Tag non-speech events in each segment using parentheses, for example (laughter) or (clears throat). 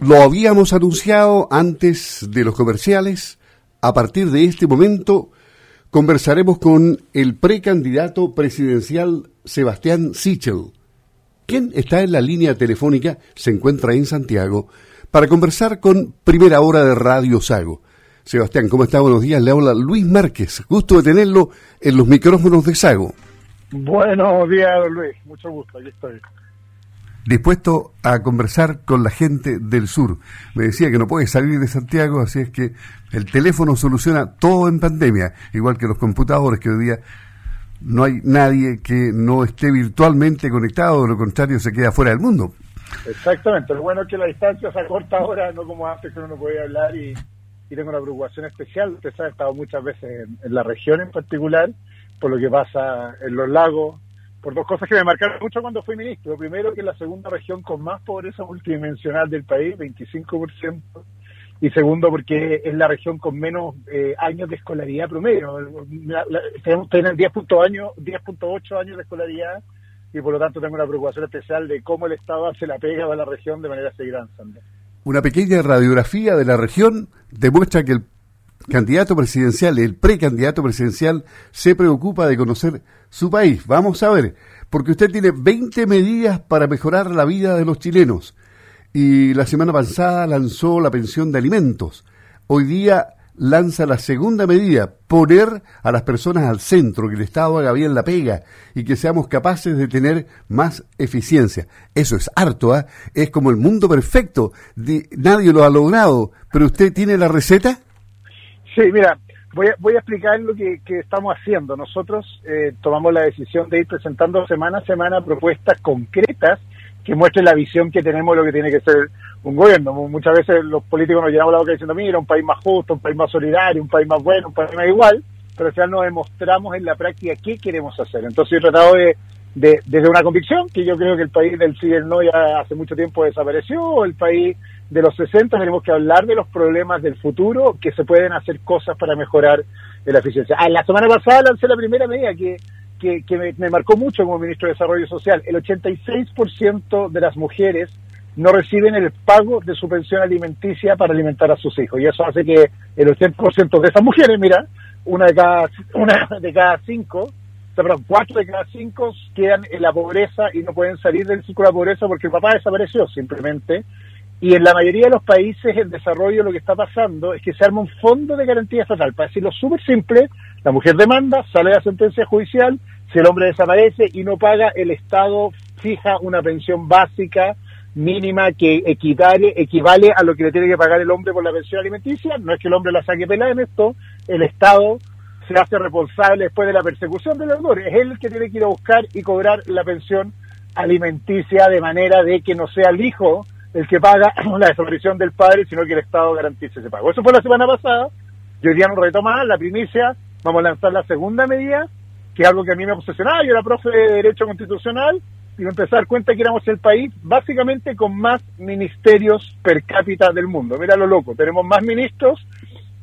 Lo habíamos anunciado antes de los comerciales. A partir de este momento conversaremos con el precandidato presidencial Sebastián Sichel, quien está en la línea telefónica, se encuentra en Santiago, para conversar con Primera Hora de Radio Sago. Sebastián, ¿cómo está? Buenos días. Le habla Luis Márquez. Gusto de tenerlo en los micrófonos de Sago. Buenos días, Luis. Mucho gusto. Aquí estoy dispuesto a conversar con la gente del sur. Me decía que no puede salir de Santiago, así es que el teléfono soluciona todo en pandemia, igual que los computadores, que hoy día no hay nadie que no esté virtualmente conectado, de lo contrario se queda fuera del mundo. Exactamente, lo bueno es que la distancia se acorta ahora, no como antes que uno no podía hablar y, tengo una preocupación especial. Usted sabe, estado muchas veces en la región en particular, por lo que pasa en los lagos, por dos cosas que me marcaron mucho cuando fui ministro. Primero, que es la segunda región con más pobreza multidimensional del país, 25%. Y segundo, porque es la región con menos eh, años de escolaridad promedio. tenemos tener 10.8 años de escolaridad y por lo tanto tengo una preocupación especial de cómo el Estado hace la pega a la región de manera seguir. Una pequeña radiografía de la región demuestra que el candidato presidencial, el precandidato presidencial, se preocupa de conocer su país. Vamos a ver, porque usted tiene 20 medidas para mejorar la vida de los chilenos. Y la semana pasada lanzó la pensión de alimentos. Hoy día lanza la segunda medida, poner a las personas al centro, que el Estado haga bien la pega y que seamos capaces de tener más eficiencia. Eso es harto, ¿ah? es como el mundo perfecto, nadie lo ha logrado, pero usted tiene la receta. Sí, mira, voy a, voy a explicar lo que, estamos haciendo. Nosotros eh, tomamos la decisión de ir presentando semana a semana propuestas concretas que muestren la visión que tenemos de lo que tiene que ser un gobierno. Muchas veces los políticos nos llenamos la boca diciendo, mira, un país más justo, un país más solidario, un país más bueno, un país más igual, pero al final no demostramos en la práctica qué queremos hacer. Entonces he tratado de, desde una convicción, que yo creo que el país del sí y el no ya hace mucho tiempo desapareció, el país de los 60 tenemos que hablar de los problemas del futuro, que se pueden hacer cosas para mejorar la eficiencia. Ah, la semana pasada lancé la primera medida que, que, me, marcó mucho como ministro de Desarrollo Social. El 86% de las mujeres no reciben el pago de su pensión alimenticia para alimentar a sus hijos. Y eso hace que el 80% de esas mujeres, mira, una de cada, una de cada cinco, perdón, cuatro de cada cinco quedan en la pobreza y no pueden salir del ciclo de la pobreza porque el papá desapareció simplemente y en la mayoría de los países en desarrollo lo que está pasando es que se arma un fondo de garantía estatal. Para decirlo súper simple, la mujer demanda, sale la sentencia judicial, si el hombre desaparece y no paga, el Estado fija una pensión básica mínima que equivale, equivale a lo que le tiene que pagar el hombre por la pensión alimenticia. No es que el hombre la saque pelada en esto, el Estado se hace responsable después de la persecución del deudor. Es él el que tiene que ir a buscar y cobrar la pensión alimenticia de manera de que no sea el hijo el que paga (clears throat) la desaparición del padre, sino que el Estado garantice ese pago. Eso fue la semana pasada, y hoy día nos retomamos la primicia, vamos a lanzar la segunda medida, que es algo que a mí me obsesionaba, yo era profe de Derecho Constitucional, y me empecé a dar cuenta que éramos el país básicamente con más ministerios per cápita del mundo. Mira lo loco, tenemos más ministros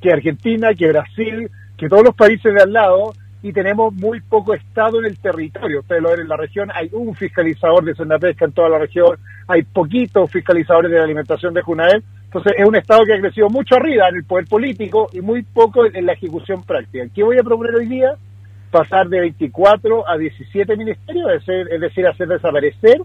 que Argentina, que Brasil, que todos los países de al lado, y tenemos muy poco Estado en el territorio. Ustedes lo ven en la región, hay un fiscalizador de zona pesca en toda la región, hay poquitos fiscalizadores de la alimentación de Junael. Entonces es un Estado que ha crecido mucho arriba en el poder político y muy poco en la ejecución práctica. ¿Qué voy a proponer hoy día? Pasar de 24 a 17 ministerios, es decir, hacer desaparecer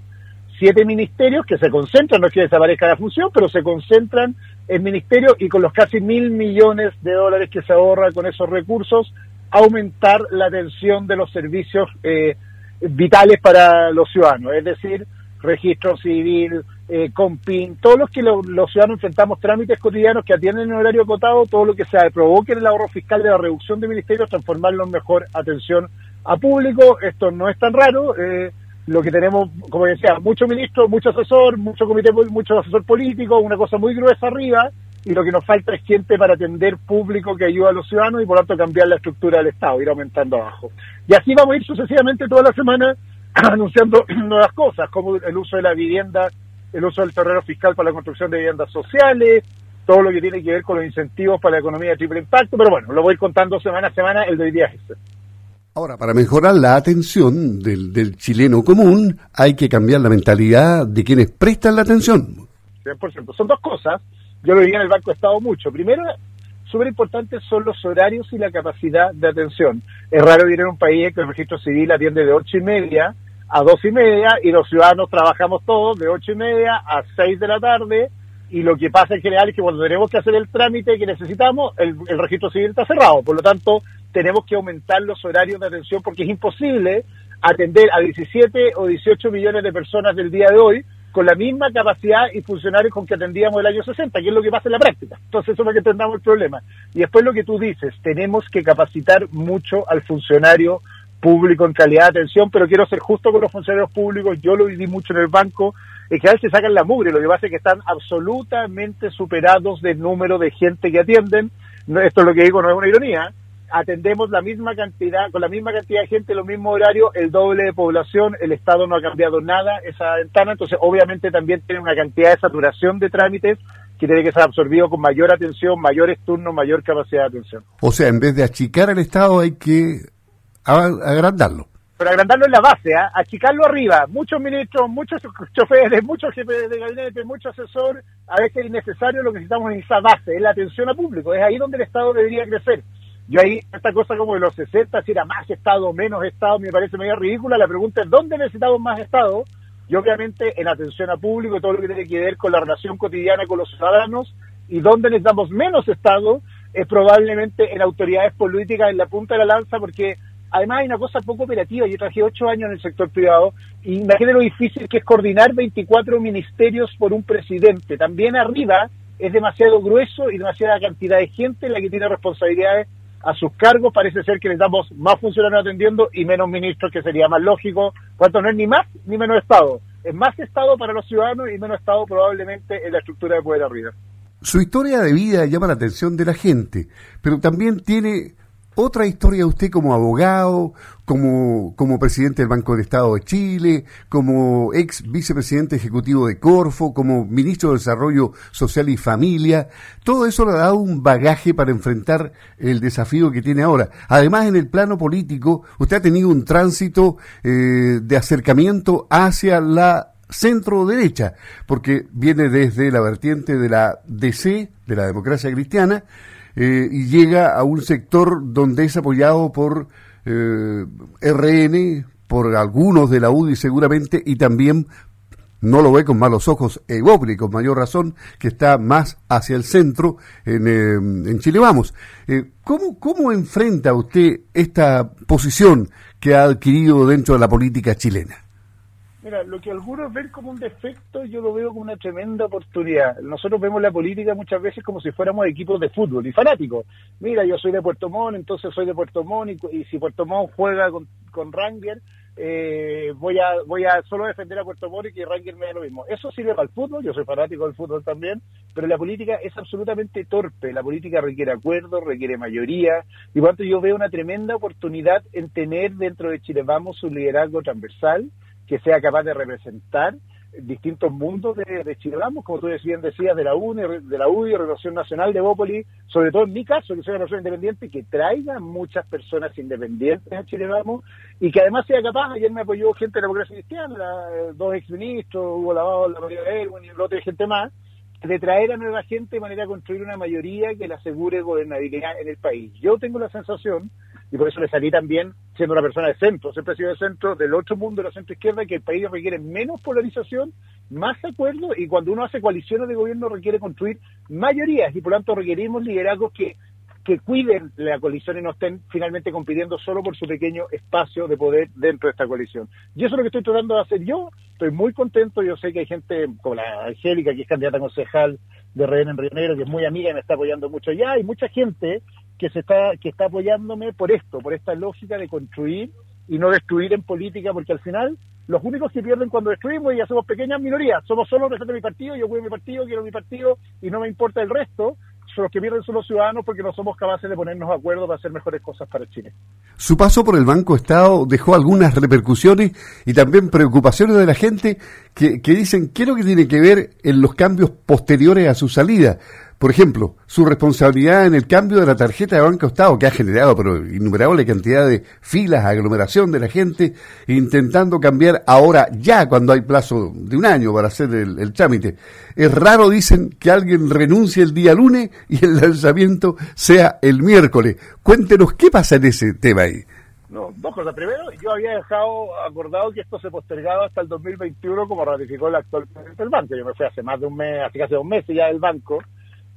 siete ministerios que se concentran, no es que desaparezca la función, pero se concentran en ministerios y con los casi mil millones de dólares que se ahorra con esos recursos, aumentar la atención de los servicios eh, vitales para los ciudadanos, es decir, registro civil, eh, PIN, todos los que los ciudadanos enfrentamos trámites cotidianos que atienden en horario acotado, todo lo que se provoque el ahorro fiscal de la reducción de ministerios, transformarlo en mejor atención a público. Esto no es tan raro. Eh, lo que tenemos, como decía, mucho ministro, mucho asesor, mucho comité, mucho asesor político, una cosa muy gruesa arriba, y lo que nos falta es gente para atender público que ayuda a los ciudadanos y por lo tanto cambiar la estructura del Estado, ir aumentando abajo. Y así vamos a ir sucesivamente toda la semana (clears throat) anunciando (clears throat) nuevas cosas, como el uso de la vivienda, el uso del terreno fiscal para la construcción de viviendas sociales, todo lo que tiene que ver con los incentivos para la economía de triple impacto, pero bueno, lo voy ir semana a semana, el de hoy día es. Ahora, para mejorar la atención del, del chileno común, hay que cambiar la mentalidad de quienes prestan la atención. 100%. Son dos cosas, yo lo diría en el Banco de Estado mucho. Primero, súper importantes son los horarios y la capacidad de atención. Es raro vivir en un país que el registro civil atiende de ocho y media a dos y media y los ciudadanos trabajamos todos de ocho y media a seis de la tarde y lo que pasa en general es que cuando tenemos que hacer el trámite que necesitamos, el, el registro civil está cerrado. Por lo tanto, tenemos que aumentar los horarios de atención porque es imposible atender a 17 o 18 millones de personas del día de hoy con la misma capacidad y funcionarios con que atendíamos el año 60, que es lo que pasa en la práctica. Entonces, eso es lo que entendamos el problema. Y después lo que tú dices, tenemos que capacitar mucho al funcionario público en calidad de atención, pero quiero ser justo con los funcionarios públicos, yo lo viví mucho en el banco, en general se sacan la mugre, lo que pasa es que están absolutamente superados del número de gente que atienden, esto es lo que digo, no es una ironía, atendemos la misma cantidad, con la misma cantidad de gente, los mismos horarios, el doble de población, el Estado no ha cambiado nada esa ventana, entonces obviamente también tiene una cantidad de saturación de trámites que tiene que ser absorbido con mayor atención, mayores turnos, mayor capacidad de atención. O sea, en vez de achicar el Estado hay que agrandarlo. Pero agrandarlo en la base, ¿eh? achicarlo arriba. Muchos ministros, muchos choferes, muchos jefes de gabinete, muchos asesores, a veces es innecesario, lo que necesitamos en esa base, es la atención a público. Es ahí donde el Estado debería crecer. Yo ahí, esta cosa como de los 60, si era más Estado menos Estado, me parece medio ridícula. La pregunta es, ¿dónde necesitamos más Estado? Y obviamente en atención a público, todo lo que tiene que ver con la relación cotidiana con los ciudadanos, y dónde necesitamos menos Estado, es probablemente en autoridades políticas en la punta de la lanza, porque además hay una cosa poco operativa. Yo trabajé ocho años en el sector privado y imagínate lo difícil que es coordinar 24 ministerios por un presidente. También arriba es demasiado grueso y demasiada cantidad de gente la que tiene responsabilidades a sus cargos, parece ser que les damos más funcionarios atendiendo y menos ministros, que sería más lógico, cuanto no es ni más ni menos Estado. Es más Estado para los ciudadanos y menos Estado probablemente en la estructura de poder arriba. Su historia de vida llama la atención de la gente, pero también tiene otra historia usted como abogado, como, como presidente del Banco del Estado de Chile, como ex vicepresidente ejecutivo de Corfo, como ministro de Desarrollo Social y Familia. Todo eso le ha dado un bagaje para enfrentar el desafío que tiene ahora. Además, en el plano político, usted ha tenido un tránsito eh, de acercamiento hacia la centro derecha, porque viene desde la vertiente de la DC, de la democracia cristiana, eh, y llega a un sector donde es apoyado por eh, RN, por algunos de la UDI seguramente, y también no lo ve con malos ojos Evopoli, con mayor razón, que está más hacia el centro en, eh, en Chile Vamos. ¿cómo, ¿Cómo enfrenta usted esta posición que ha adquirido dentro de la política chilena? Mira, lo que algunos ven como un defecto, yo lo veo como una tremenda oportunidad. Nosotros vemos la política muchas veces como si fuéramos equipos de fútbol y fanáticos. Mira, yo soy de Puerto Montt, entonces soy de Puerto Montt y, si Puerto Montt juega con, con Ranger, eh, voy a voy a solo defender a Puerto Montt y que Ranger me dé lo mismo. Eso sirve para el fútbol, yo soy fanático del fútbol también, pero la política es absolutamente torpe. La política requiere acuerdos, requiere mayoría, y por tanto yo veo una tremenda oportunidad en tener dentro de Chile Vamos un liderazgo transversal que sea capaz de representar distintos mundos de, de como tú bien decías, de la UNI, de la UDI, Relación Nacional de Bópoli, sobre todo en mi caso, que soy una persona independiente, que traiga muchas personas independientes a Chile Vamos y que además sea capaz, ayer me apoyó gente de la democracia cristiana, eh, dos exministros, Hugo Lavado, la María Erwin y otra gente más, de traer a nueva gente de manera a construir una mayoría que le asegure gobernabilidad en el país. Yo tengo la sensación y por eso le salí también siendo una persona de centro, siempre he sido de centro, del otro mundo de la centro izquierda, que el país requiere menos polarización, más acuerdo, y cuando uno hace coaliciones de gobierno requiere construir mayorías, y por tanto requerimos liderazgos que, que cuiden la coalición y no estén finalmente compitiendo solo por su pequeño espacio de poder dentro de esta coalición. Y eso es lo que estoy tratando de hacer yo, estoy muy contento, yo sé que hay gente como la Angélica, que es candidata concejal de Rehén en Río Negro, que es muy amiga y me está apoyando mucho ya, hay mucha gente que se está que está apoyándome por esto, por esta lógica de construir y no destruir en política, porque al final los únicos que pierden cuando destruimos ya somos pequeñas minorías, somos solo los de mi partido, yo a mi partido, quiero mi partido y no me importa el resto, los que pierden son los ciudadanos porque no somos capaces de ponernos de acuerdo para hacer mejores cosas para Chile. Su paso por el Banco Estado dejó algunas repercusiones y también preocupaciones de la gente que, que dicen qué es lo que tiene que ver en los cambios posteriores a su salida Por ejemplo, su responsabilidad en el cambio de la tarjeta de Banco Estado, que ha generado pero innumerable cantidad de filas, aglomeración de la gente, intentando cambiar ahora ya cuando hay plazo de un año para hacer el, el trámite. Es raro, dicen, que alguien renuncie el día lunes y el lanzamiento sea el miércoles. Cuéntenos qué pasa en ese tema ahí. No, dos cosas. Primero, yo había dejado acordado que esto se postergaba hasta el 2021 como ratificó el actual presidente del banco. Yo me fui hace más de un mes, hace casi dos meses ya del banco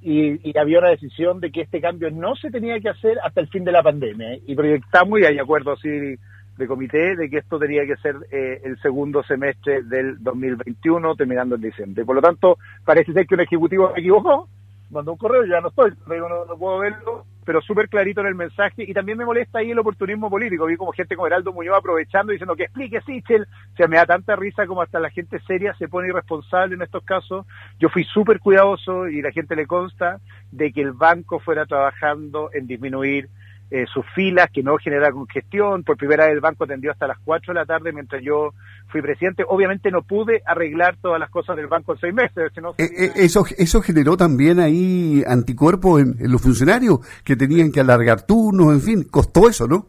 y, había una decisión de que este cambio no se tenía que hacer hasta el fin de la pandemia. Y proyectamos, y hay acuerdo así de comité, de que esto tenía que ser eh, el segundo semestre del 2021, terminando en diciembre. Por lo tanto, parece ser que un ejecutivo se equivocó, mandó un correo, ya no estoy, no, no puedo verlo, pero súper clarito en el mensaje. Y también me molesta ahí el oportunismo político. Vi como gente como Heraldo Muñoz aprovechando diciendo que explique Sichel. O sea, me da tanta risa como hasta la gente seria se pone irresponsable en estos casos. Yo fui súper cuidadoso y la gente le consta de que el banco fuera trabajando en disminuir eh, sus filas, que no genera congestión. Por primera vez el banco atendió hasta las 4 de la tarde mientras yo fui presidente. Obviamente no pude arreglar todas las cosas del banco en seis meses. Eh, eh, eso, eso generó también ahí anticuerpos en, los funcionarios que tenían que alargar turnos, en fin, costó eso, ¿no?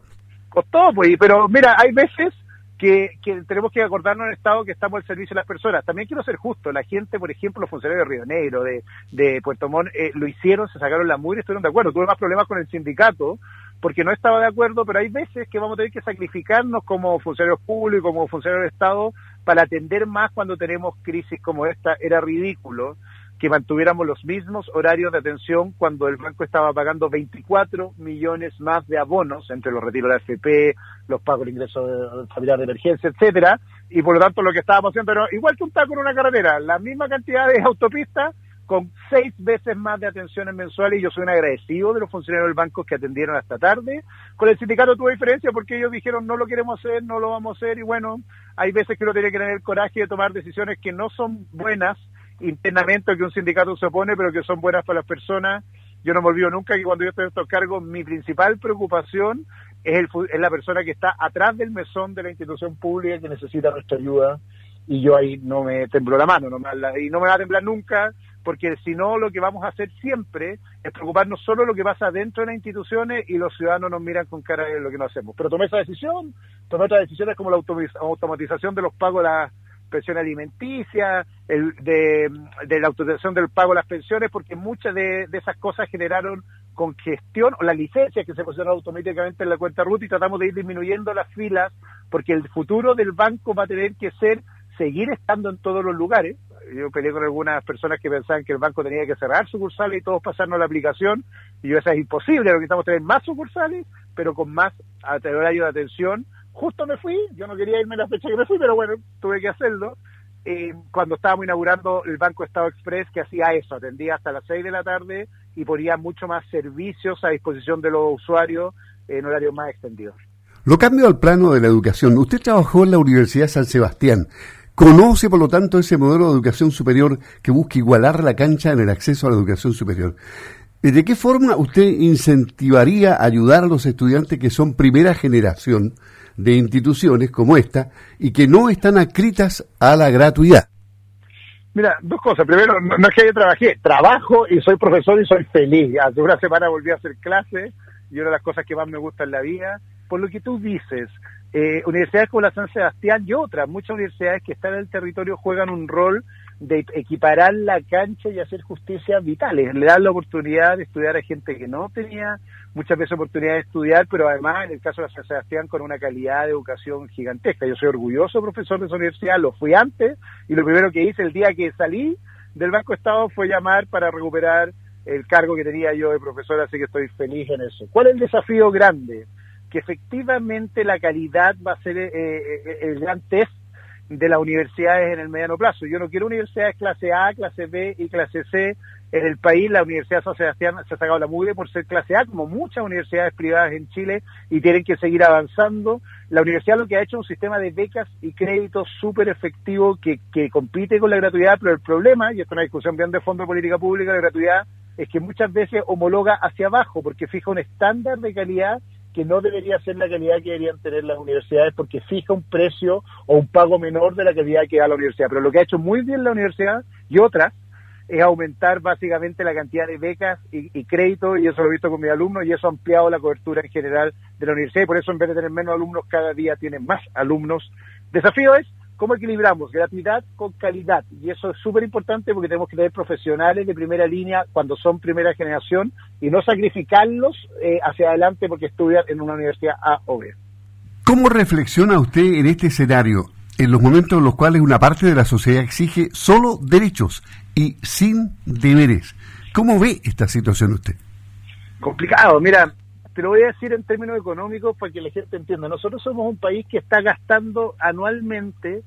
Costó, pues, pero mira, hay veces que, tenemos que acordarnos en el Estado que estamos al servicio de las personas. También quiero ser justo, la gente, por ejemplo, los funcionarios de Río Negro, de, de Puerto Montt, lo hicieron, se sacaron la mugre estuvieron de acuerdo. Tuve más problemas con el sindicato porque no estaba de acuerdo, pero hay veces que vamos a tener que sacrificarnos como funcionarios públicos, como funcionarios de Estado, para atender más cuando tenemos crisis como esta. Era ridículo que mantuviéramos los mismos horarios de atención cuando el banco estaba pagando 24 millones más de abonos entre los retiros de la FP, los pagos de ingresos familiar de emergencia, etcétera, y por lo tanto lo que estábamos haciendo era igual que un taco en una carretera, la misma cantidad de autopistas con seis veces más de atenciones mensuales y yo soy un agradecido de los funcionarios del banco que atendieron hasta tarde. Con el sindicato tuve diferencia porque ellos dijeron no lo queremos hacer, no lo vamos a hacer y bueno, hay veces que uno tiene que tener el coraje de tomar decisiones que no son buenas internamente que un sindicato se opone, pero que son buenas para las personas. Yo no me olvido nunca que cuando yo estoy en estos cargos, mi principal preocupación es, el, es la persona que está atrás del mesón de la institución pública que necesita nuestra ayuda y yo ahí no me tembló la mano, no y no me va a temblar nunca porque si no lo que vamos a hacer siempre es preocuparnos solo de lo que pasa dentro de las instituciones y los ciudadanos nos miran con cara de lo que no hacemos. Pero tomé esa decisión, tomé otras decisiones como la automatización de los pagos de la pensión alimenticia, el, de, la autorización del pago de las pensiones, porque muchas de, esas cosas generaron congestión o las licencias que se pusieron automáticamente en la cuenta RUT y tratamos de ir disminuyendo las filas porque el futuro del banco va a tener que ser seguir estando en todos los lugares. Yo peleé con algunas personas que pensaban que el banco tenía que cerrar sucursales y todos pasarnos la aplicación. Y yo, eso es imposible, lo que estamos tener más sucursales, pero con más horario de atención. Justo me fui, yo no quería irme la fecha que me fui, pero bueno, tuve que hacerlo. Eh, cuando estábamos inaugurando el Banco Estado Express, que hacía eso, atendía hasta las 6 de la tarde y ponía mucho más servicios a disposición de los usuarios en horarios más extendidos. Lo cambio al plano de la educación. Usted trabajó en la Universidad San Sebastián. Conoce, por lo tanto, ese modelo de educación superior que busca igualar la cancha en el acceso a la educación superior. ¿De qué forma usted incentivaría ayudar a los estudiantes que son primera generación de instituciones como esta y que no están adscritas a la gratuidad? Mira, dos cosas. Primero, no, es que yo trabajé, trabajo y soy profesor y soy feliz. Hace una semana volví a hacer clases y una de las cosas que más me gusta en la vida, por lo que tú dices, eh, universidades como la San Sebastián y otras, muchas universidades que están en el territorio juegan un rol de equiparar la cancha y hacer justicia vitales, le dan la oportunidad de estudiar a gente que no tenía muchas veces oportunidad de estudiar, pero además en el caso de la San Sebastián con una calidad de educación gigantesca. Yo soy orgulloso profesor de esa universidad, lo fui antes y lo primero que hice el día que salí del Banco Estado fue llamar para recuperar el cargo que tenía yo de profesor, así que estoy feliz en eso. ¿Cuál es el desafío grande? Que efectivamente la calidad va a ser eh, eh, el gran test de las universidades en el mediano plazo. Yo no quiero universidades clase A, clase B y clase C en el país. La Universidad de San Sebastián se ha sacado la mugre por ser clase A, como muchas universidades privadas en Chile, y tienen que seguir avanzando. La universidad lo que ha hecho es un sistema de becas y créditos súper efectivo que, que compite con la gratuidad, pero el problema, y esto es una discusión bien de fondo de política pública, de gratuidad, es que muchas veces homologa hacia abajo, porque fija un estándar de calidad que no debería ser la calidad que deberían tener las universidades porque fija un precio o un pago menor de la calidad que da la universidad. Pero lo que ha hecho muy bien la universidad y otras es aumentar básicamente la cantidad de becas y, y créditos, y eso lo he visto con mis alumnos, y eso ha ampliado la cobertura en general de la universidad, y por eso en vez de tener menos alumnos, cada día tienen más alumnos. Desafío es cómo equilibramos gratuidad con calidad, y eso es súper importante porque tenemos que tener profesionales de primera línea cuando son primera generación y no sacrificarlos eh, hacia adelante porque estudian en una universidad A o B. ¿Cómo reflexiona usted en este escenario, en los momentos en los cuales una parte de la sociedad exige solo derechos y sin deberes? ¿Cómo ve esta situación usted? Complicado, mira, te lo voy a decir en términos económicos para que la gente entienda. Nosotros somos un país que está gastando anualmente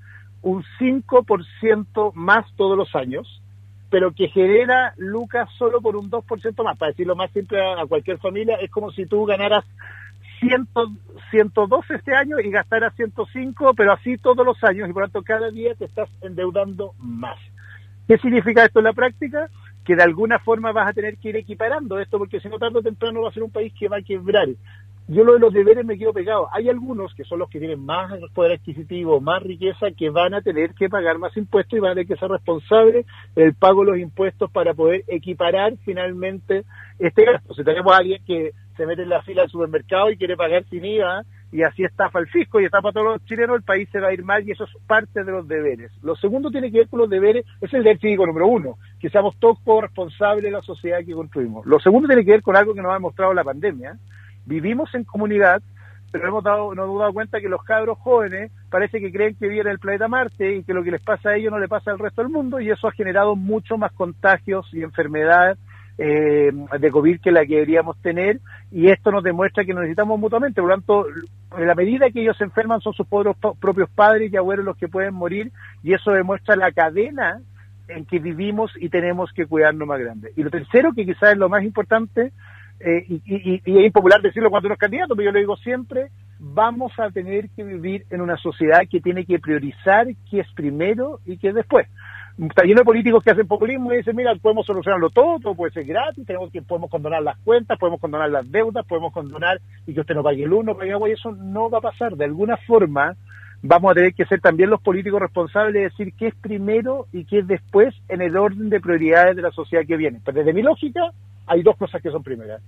un 5% más todos los años, pero que genera lucas solo por un 2% más. Para decirlo más simple a cualquier familia, es como si tú ganaras 100, 102 este año y gastarás 105, pero así todos los años y por lo tanto cada día te estás endeudando más. ¿Qué significa esto en la práctica? Que de alguna forma vas a tener que ir equiparando esto porque si no tarde o temprano va a ser un país que va a quebrar. Yo lo de los deberes me quedo pegado. Hay algunos que son los que tienen más poder adquisitivo, más riqueza, que van a tener que pagar más impuestos y van a tener que ser responsables del pago de los impuestos para poder equiparar finalmente este gasto. Si tenemos alguien que se mete en la fila del supermercado y quiere pagar sin IVA y así estafa el fisco y estafa a todos los chilenos, el país se va a ir mal y eso es parte de los deberes. Lo segundo tiene que ver con los deberes, es el deber cívico número uno, que seamos todos responsables de la sociedad que construimos. Lo segundo tiene que ver con algo que nos ha demostrado la pandemia. Vivimos en comunidad, pero hemos dado, nos hemos dado cuenta que los cabros jóvenes parece que creen que viven en el planeta Marte y que lo que les pasa a ellos no le pasa al resto del mundo y eso ha generado mucho más contagios y enfermedades eh, de COVID que la que deberíamos tener y esto nos demuestra que nos necesitamos mutuamente. Por lo tanto, en la medida que ellos se enferman son sus propios padres y abuelos los que pueden morir y eso demuestra la cadena en que vivimos y tenemos que cuidarnos más grande. Y lo tercero, que quizás es lo más importante, eh, y, y, y, es impopular decirlo cuando uno es candidato, pero yo lo digo siempre, vamos a tener que vivir en una sociedad que tiene que priorizar qué es primero y qué es después está lleno de políticos que hacen populismo y dicen, mira, podemos solucionarlo todo, todo puede ser gratis, tenemos que, podemos condonar las cuentas, podemos condonar las deudas, podemos condonar y que usted no pague el uno, pague agua, y eso no va a pasar. De alguna forma, vamos a tener que ser también los políticos responsables de decir qué es primero y qué es después en el orden de prioridades de la sociedad que viene. Pero desde mi lógica, hay dos cosas que son primeras.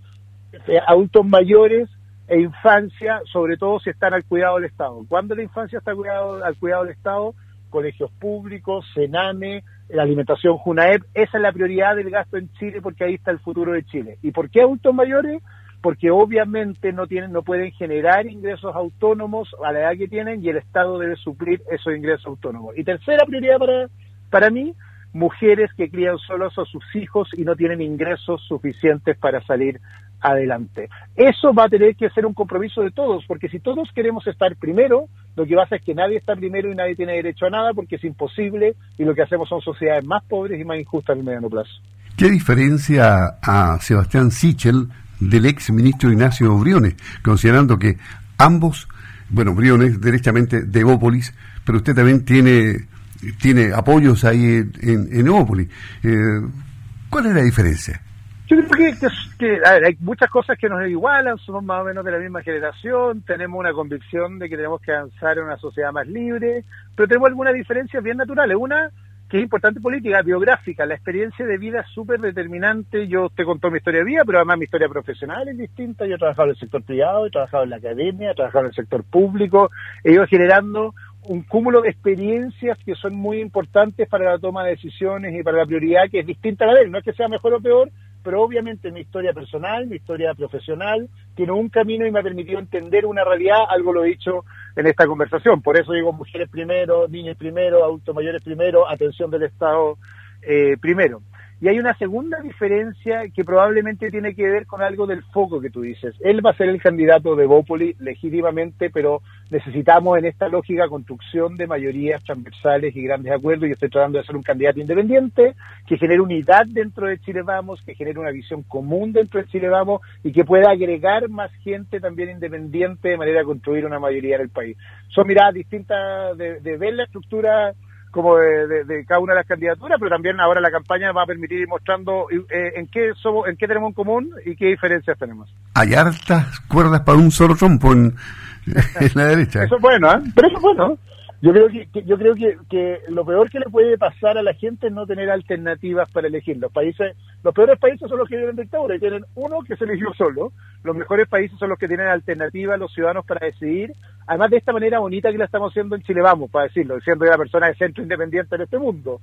Eh, adultos mayores e infancia, sobre todo si están al cuidado del Estado. Cuando la infancia está cuidado, al cuidado del Estado, colegios públicos, Sename, la alimentación Junaep, esa es la prioridad del gasto en Chile porque ahí está el futuro de Chile. ¿Y por qué adultos mayores? Porque obviamente no tienen, no pueden generar ingresos autónomos a la edad que tienen y el Estado debe suplir esos ingresos autónomos. Y tercera prioridad para, para mí, mujeres que crían solos a sus hijos y no tienen ingresos suficientes para salir adelante. Eso va a tener que ser un compromiso de todos, porque si todos queremos estar primero, lo que pasa es que nadie está primero y nadie tiene derecho a nada porque es imposible y lo que hacemos son sociedades más pobres y más injustas en el mediano plazo. ¿Qué diferencia a Sebastián Sichel del ex ministro Ignacio Briones, considerando que ambos, bueno, Briones derechamente de Ópolis, pero usted también tiene, tiene apoyos ahí en, en, Eh, ¿Cuál es la diferencia? Yo creo que, hay muchas cosas que nos igualan, somos más o menos de la misma generación, tenemos una convicción de que tenemos que avanzar en una sociedad más libre, pero tenemos algunas diferencias bien naturales. Una, que es importante política, biográfica, la experiencia de vida es súper determinante. Yo te contó mi historia de vida, pero además mi historia profesional es distinta. Yo he trabajado en el sector privado, he trabajado en la academia, he trabajado en el sector público, he ido generando un cúmulo de experiencias que son muy importantes para la toma de decisiones y para la prioridad que es distinta a la de él. No es que sea mejor o peor, pero obviamente mi historia personal, mi historia profesional, tiene un camino y me ha permitido entender una realidad, algo lo he dicho en esta conversación. Por eso digo mujeres primero, niños primero, adultos mayores primero, atención del Estado eh, primero. Y hay una segunda diferencia que probablemente tiene que ver con algo del foco que tú dices. Él va a ser el candidato de Bópoli legítimamente, pero necesitamos en esta lógica construcción de mayorías transversales y grandes acuerdos. Yo estoy tratando de ser un candidato independiente que genere unidad dentro de Chile Vamos, que genere una visión común dentro de Chile Vamos y que pueda agregar más gente también independiente de manera de construir una mayoría en el país. Son miradas distintas de, de ver la estructura como de, cada una de las candidaturas, pero también ahora la campaña va a permitir ir mostrando eh, en qué somos, en qué tenemos en común y qué diferencias tenemos. Hay hartas cuerdas para un solo trompo en, (laughs) la derecha. Eso es bueno, ¿eh? pero eso es bueno. Yo creo que, yo creo que, que, lo peor que le puede pasar a la gente es no tener alternativas para elegir. Los países, los peores países son los que viven en dictadura y tienen uno que se eligió solo. Los mejores países son los que tienen alternativas los ciudadanos para decidir. Además de esta manera bonita que la estamos haciendo en Chile Vamos, para decirlo, siendo la persona de centro independiente en este mundo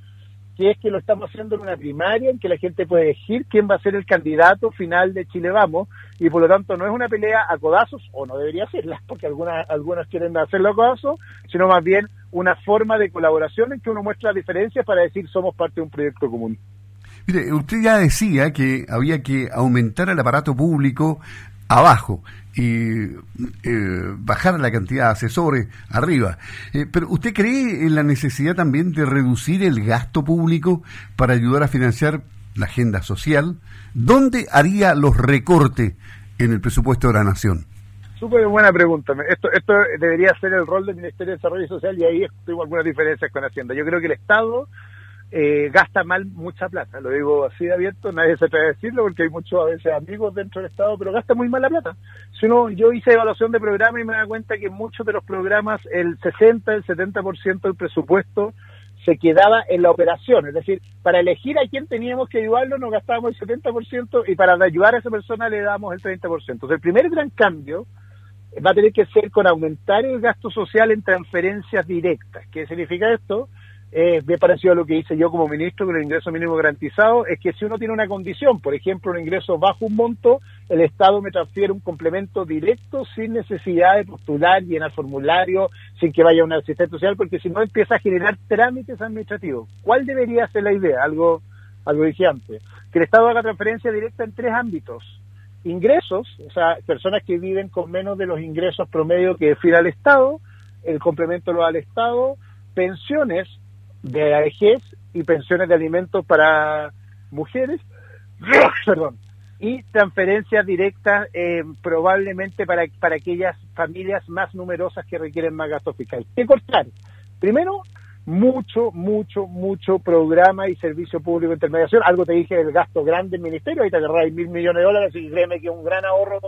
que es que lo estamos haciendo en una primaria en que la gente puede elegir quién va a ser el candidato final de Chile Vamos y por lo tanto no es una pelea a codazos, o no debería serla, (laughs) porque algunas, algunas quieren hacerlo a codazos, sino más bien una forma de colaboración en que uno muestra diferencias para decir somos parte de un proyecto común. Mire, usted ya decía que había que aumentar el aparato público abajo y eh, bajar la cantidad de asesores arriba. Eh, pero ¿usted cree en la necesidad también de reducir el gasto público para ayudar a financiar la agenda social? ¿Dónde haría los recortes en el presupuesto de la Nación? Súper buena pregunta. Esto, esto debería ser el rol del Ministerio de Desarrollo Social y ahí tengo algunas diferencias con Hacienda. Yo creo que el Estado eh, gasta mal mucha plata, lo digo así de abierto, nadie se atreve a decirlo porque hay muchos a veces amigos dentro del Estado, pero gasta muy mal la plata. Si uno, yo hice evaluación de programa y me da cuenta que muchos de los programas, el 60, el 70% del presupuesto se quedaba en la operación, es decir, para elegir a quién teníamos que ayudarlo nos gastábamos el 70% y para ayudar a esa persona le damos el 30%. Entonces el primer gran cambio va a tener que ser con aumentar el gasto social en transferencias directas. ¿Qué significa esto? Eh, bien parecido a lo que hice yo como ministro con el ingreso mínimo garantizado, es que si uno tiene una condición, por ejemplo, un ingreso bajo un monto, el Estado me transfiere un complemento directo sin necesidad de postular, llenar formulario, sin que vaya a un asistente social, porque si no empieza a generar trámites administrativos. ¿Cuál debería ser la idea? Algo, algo dije antes. Que el Estado haga transferencia directa en tres ámbitos. Ingresos, o sea, personas que viven con menos de los ingresos promedio que define el Estado, el complemento lo da al Estado, pensiones, de la y pensiones de alimentos para mujeres, (coughs) perdón, y transferencias directas eh, probablemente para, para aquellas familias más numerosas que requieren más gasto fiscal. ¿Qué cortar? Primero, mucho, mucho, mucho programa y servicio público de intermediación. Algo te dije del gasto grande del ministerio, ahí te agarráis mil millones de dólares y créeme que es un gran ahorro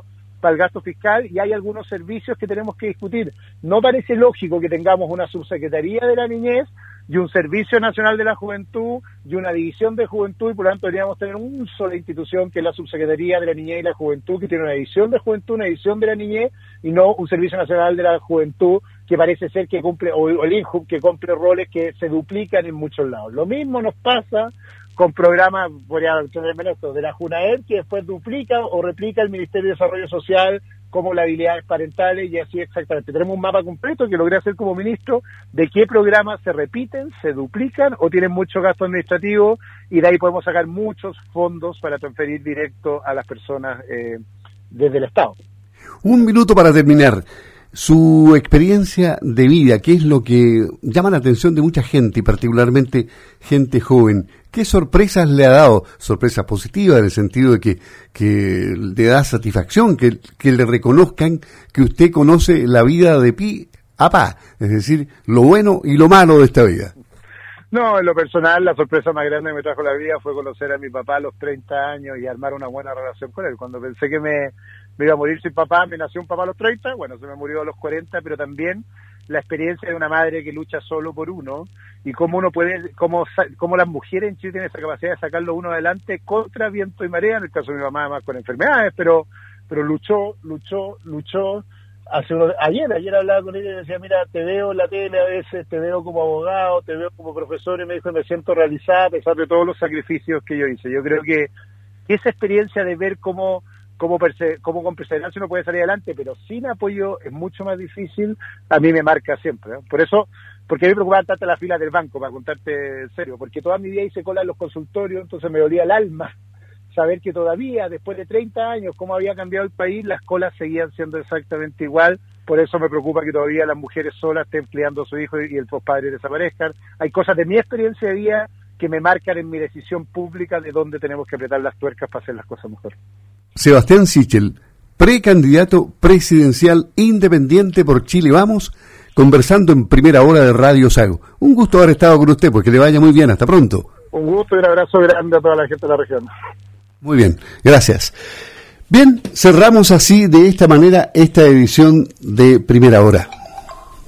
para el gasto fiscal y hay algunos servicios que tenemos que discutir. No parece lógico que tengamos una subsecretaría de la niñez y un Servicio Nacional de la Juventud y una división de juventud y por lo tanto deberíamos tener una sola institución que es la Subsecretaría de la Niñez y la Juventud que tiene una división de juventud, una división de la niñez y no un Servicio Nacional de la Juventud que parece ser que cumple, o, el INJU que cumple roles que se duplican en muchos lados. Lo mismo nos pasa con programas, podría esto, de la JUNAER que después duplica o replica el Ministerio de Desarrollo Social como las habilidades parentales y así exactamente. Tenemos un mapa completo que logré hacer como ministro de qué programas se repiten, se duplican o tienen mucho gasto administrativo y de ahí podemos sacar muchos fondos para transferir directo a las personas eh, desde el Estado. Un minuto para terminar su experiencia de vida, ¿qué es lo que llama la atención de mucha gente y particularmente gente joven. ¿Qué sorpresas le ha dado? Sorpresas positivas en el sentido de que, que le da satisfacción, que, que le reconozcan que usted conoce la vida de pi a pa, es decir, lo bueno y lo malo de esta vida. No, en lo personal, la sorpresa más grande que me trajo la vida fue conocer a mi papá a los 30 años y armar una buena relación con él. Cuando pensé que me, me iba a morir sin papá, me nació un papá a los 30, bueno, se me murió a los 40, pero también la experiencia de una madre que lucha solo por uno y cómo uno puede, cómo, cómo las mujeres en Chile tienen esa capacidad de sacarlo uno adelante contra viento y marea, en el caso de mi mamá más con enfermedades, pero, pero luchó, luchó, luchó. Hace ayer, ayer hablaba con ella y decía, mira, te veo en la tele a veces, te veo como abogado, te veo como profesor y me dijo, me siento realizada a pesar de todos los sacrificios que yo hice. Yo creo que esa experiencia de ver cómo cómo, cómo con perseverancia uno puede salir adelante, pero sin apoyo es mucho más difícil, a mí me marca siempre. Por eso, porque me preocupaba tanto la fila del banco, para contarte en serio, porque toda mi vida hice cola en los consultorios, entonces me dolía el alma saber que todavía, después de 30 años, cómo había cambiado el país, las colas seguían siendo exactamente igual. Por eso me preocupa que todavía las mujeres solas estén criando a su hijo y el padre desaparezcan. Hay cosas de mi experiencia de vida que me marcan en mi decisión pública de dónde tenemos que apretar las tuercas para hacer las cosas mejor. Sebastián Sichel, precandidato presidencial independiente por Chile Vamos, conversando en primera hora de Radio Sago. Un gusto haber estado con usted, pues que le vaya muy bien. Hasta pronto. Un gusto y un abrazo grande a toda la gente de la región. Muy bien, gracias. Bien, cerramos así de esta manera esta edición de primera hora.